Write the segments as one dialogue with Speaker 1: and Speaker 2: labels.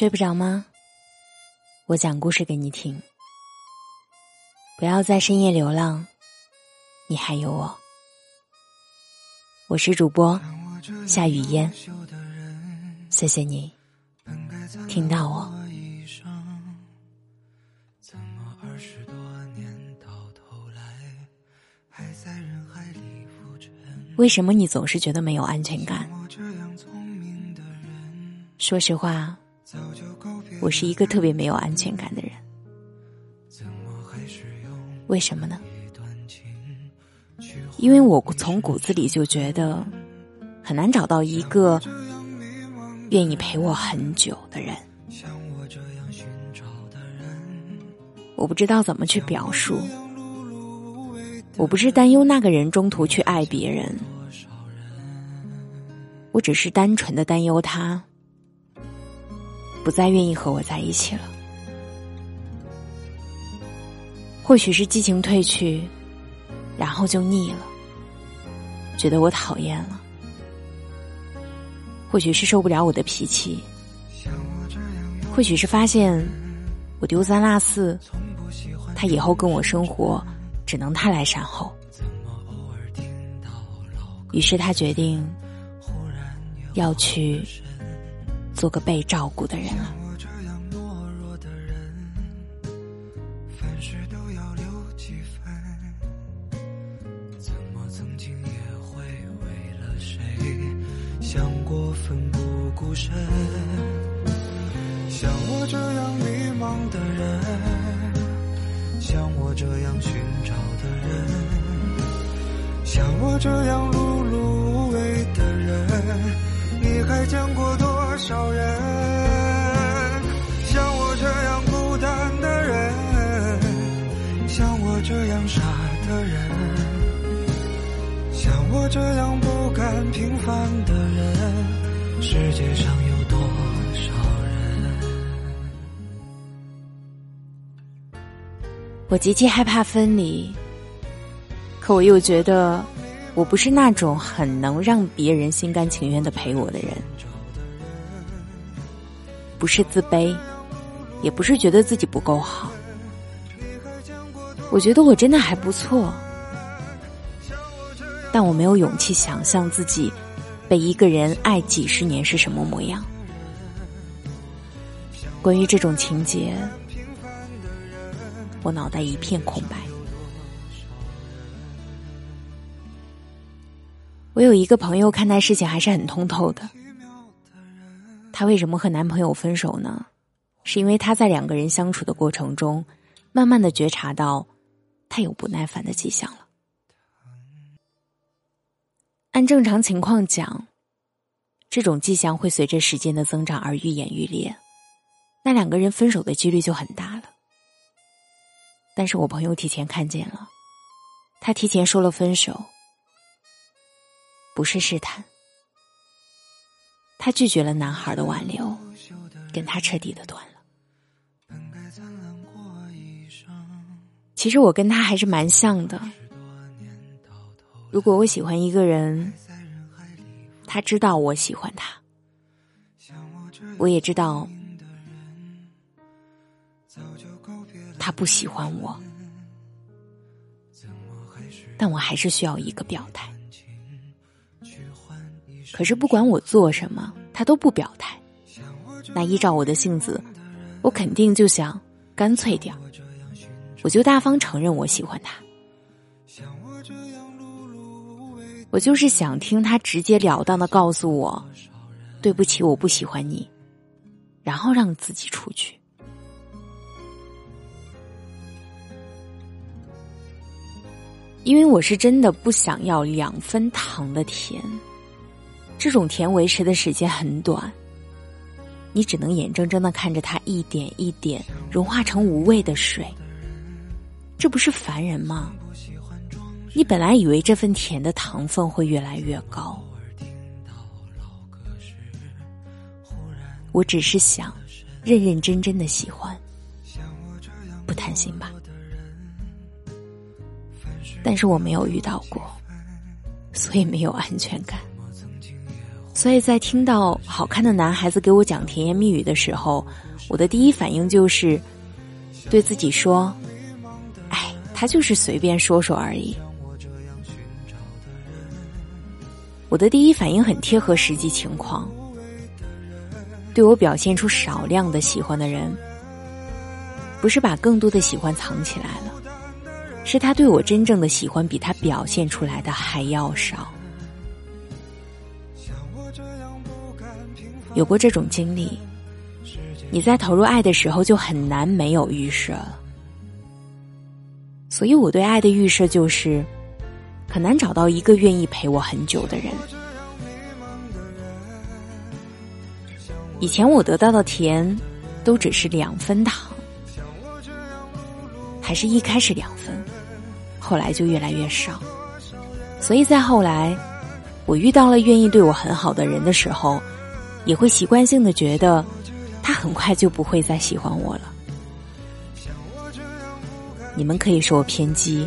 Speaker 1: 睡不着吗？我讲故事给你听。不要在深夜流浪，你还有我。我是主播夏雨嫣，谢谢你听到我。为什么你总是觉得没有安全感？说实话，我是一个特别没有安全感的人。为什么呢？因为我从骨子里就觉得很难找到一个愿意陪我很久的人。我不知道怎么去表述。我不是担忧那个人中途去爱别人，我只是单纯的担忧他不再愿意和我在一起了。或许是激情褪去，然后就腻了，觉得我讨厌了；或许是受不了我的脾气；或许是发现我丢三落四，他以后跟我生活。只能他来善后，于是他决定要去做个被照顾的人了。
Speaker 2: 像过奋不顾身，像我这样迷茫的人。像我这样寻找的人，像我这样碌碌无为的人，你还见过少人？像我这样孤单的人，像我这样傻的人，像我这样不甘平凡的人，世界上有多少人？
Speaker 1: 我极其害怕分离，可我又觉得我不是那种很能让别人心甘情愿的陪我的人，不是自卑，也不是觉得自己不够好，我觉得我真的还不错，但我没有勇气想象自己被一个人爱几十年是什么模样。关于这种情节。我脑袋一片空白。我有一个朋友看待事情还是很通透的。她为什么和男朋友分手呢？是因为她在两个人相处的过程中，慢慢的觉察到他有不耐烦的迹象了。按正常情况讲，这种迹象会随着时间的增长而愈演愈烈，那两个人分手的几率就很大了。但是我朋友提前看见了，他提前说了分手，不是试探，他拒绝了男孩的挽留，跟他彻底的断了。其实我跟他还是蛮像的，如果我喜欢一个人，他知道我喜欢他，我也知道。他不喜欢我，但我还是需要一个表态。可是不管我做什么，他都不表态。那依照我的性子，我肯定就想干脆点我就大方承认我喜欢他。我就是想听他直截了当的告诉我，对不起，我不喜欢你，然后让自己出去。因为我是真的不想要两分糖的甜，这种甜维持的时间很短，你只能眼睁睁的看着它一点一点融化成无味的水，这不是烦人吗？你本来以为这份甜的糖分会越来越高，我只是想认认真真的喜欢，不贪心吧。但是我没有遇到过，所以没有安全感，所以在听到好看的男孩子给我讲甜言蜜语的时候，我的第一反应就是对自己说：“哎，他就是随便说说而已。”我的第一反应很贴合实际情况，对我表现出少量的喜欢的人，不是把更多的喜欢藏起来了，是他对我真正的喜欢比他表现出来的还要少。有过这种经历，你在投入爱的时候就很难没有预设。所以我对爱的预设就是。很难找到一个愿意陪我很久的人。以前我得到的甜，都只是两分糖，还是一开始两分，后来就越来越少。所以在后来，我遇到了愿意对我很好的人的时候，也会习惯性的觉得，他很快就不会再喜欢我了。你们可以说我偏激。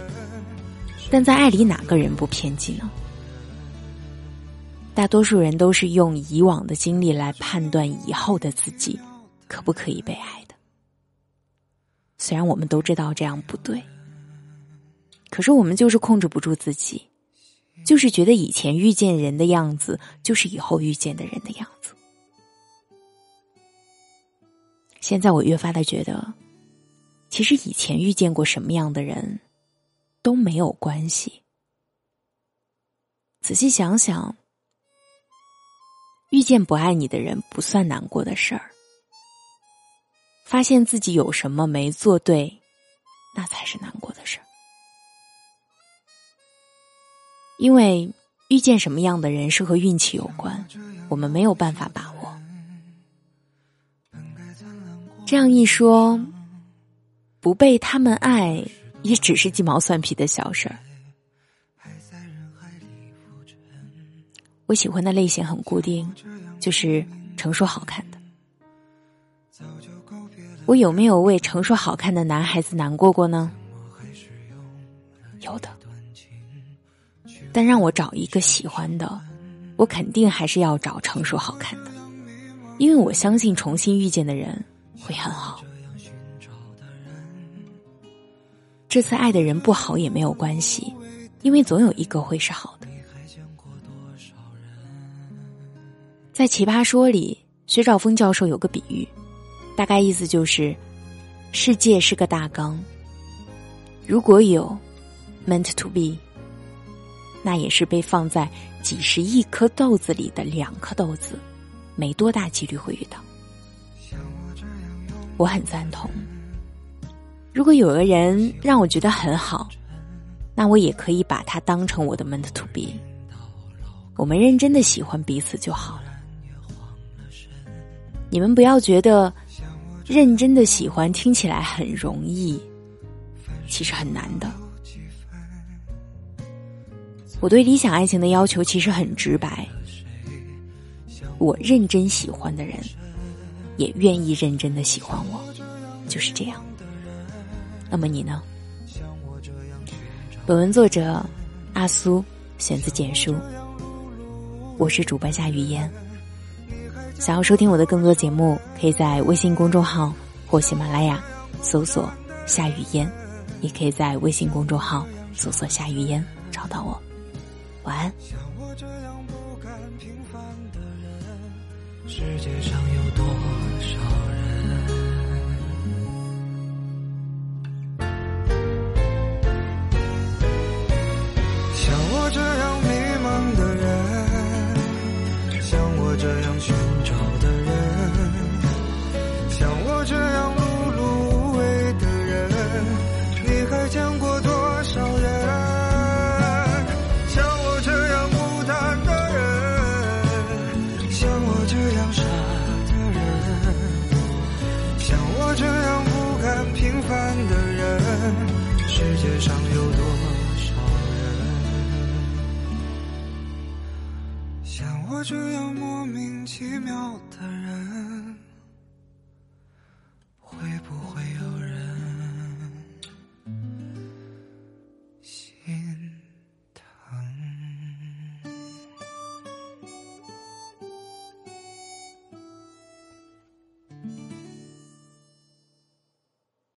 Speaker 1: 但在爱里，哪个人不偏激呢？大多数人都是用以往的经历来判断以后的自己可不可以被爱的。虽然我们都知道这样不对，可是我们就是控制不住自己，就是觉得以前遇见人的样子，就是以后遇见的人的样子。现在我越发的觉得，其实以前遇见过什么样的人。都没有关系。仔细想想，遇见不爱你的人不算难过的事儿，发现自己有什么没做对，那才是难过的事儿。因为遇见什么样的人是和运气有关，我们没有办法把握。这样一说，不被他们爱。也只是鸡毛蒜皮的小事儿。我喜欢的类型很固定，就是成熟好看的。我有没有为成熟好看的男孩子难过过呢？有的。但让我找一个喜欢的，我肯定还是要找成熟好看的，因为我相信重新遇见的人会很好。这次爱的人不好也没有关系，因为总有一个会是好的。在《奇葩说》里，薛兆丰教授有个比喻，大概意思就是：世界是个大缸，如果有 meant to be，那也是被放在几十亿颗豆子里的两颗豆子，没多大几率会遇到。我很赞同。如果有个人让我觉得很好，那我也可以把他当成我的 meant to be。我们认真的喜欢彼此就好了。你们不要觉得认真的喜欢听起来很容易，其实很难的。我对理想爱情的要求其实很直白，我认真喜欢的人，也愿意认真的喜欢我，就是这样。那么你呢？本文作者阿苏，选自简书。我是主播夏雨嫣。想要收听我的更多节目，可以在微信公众号或喜马拉雅搜索“夏雨嫣”，也可以在微信公众号搜索“夏雨嫣”找到我。晚安。世界上有多少人？像我这样上有多少人像我这样莫名其妙的人？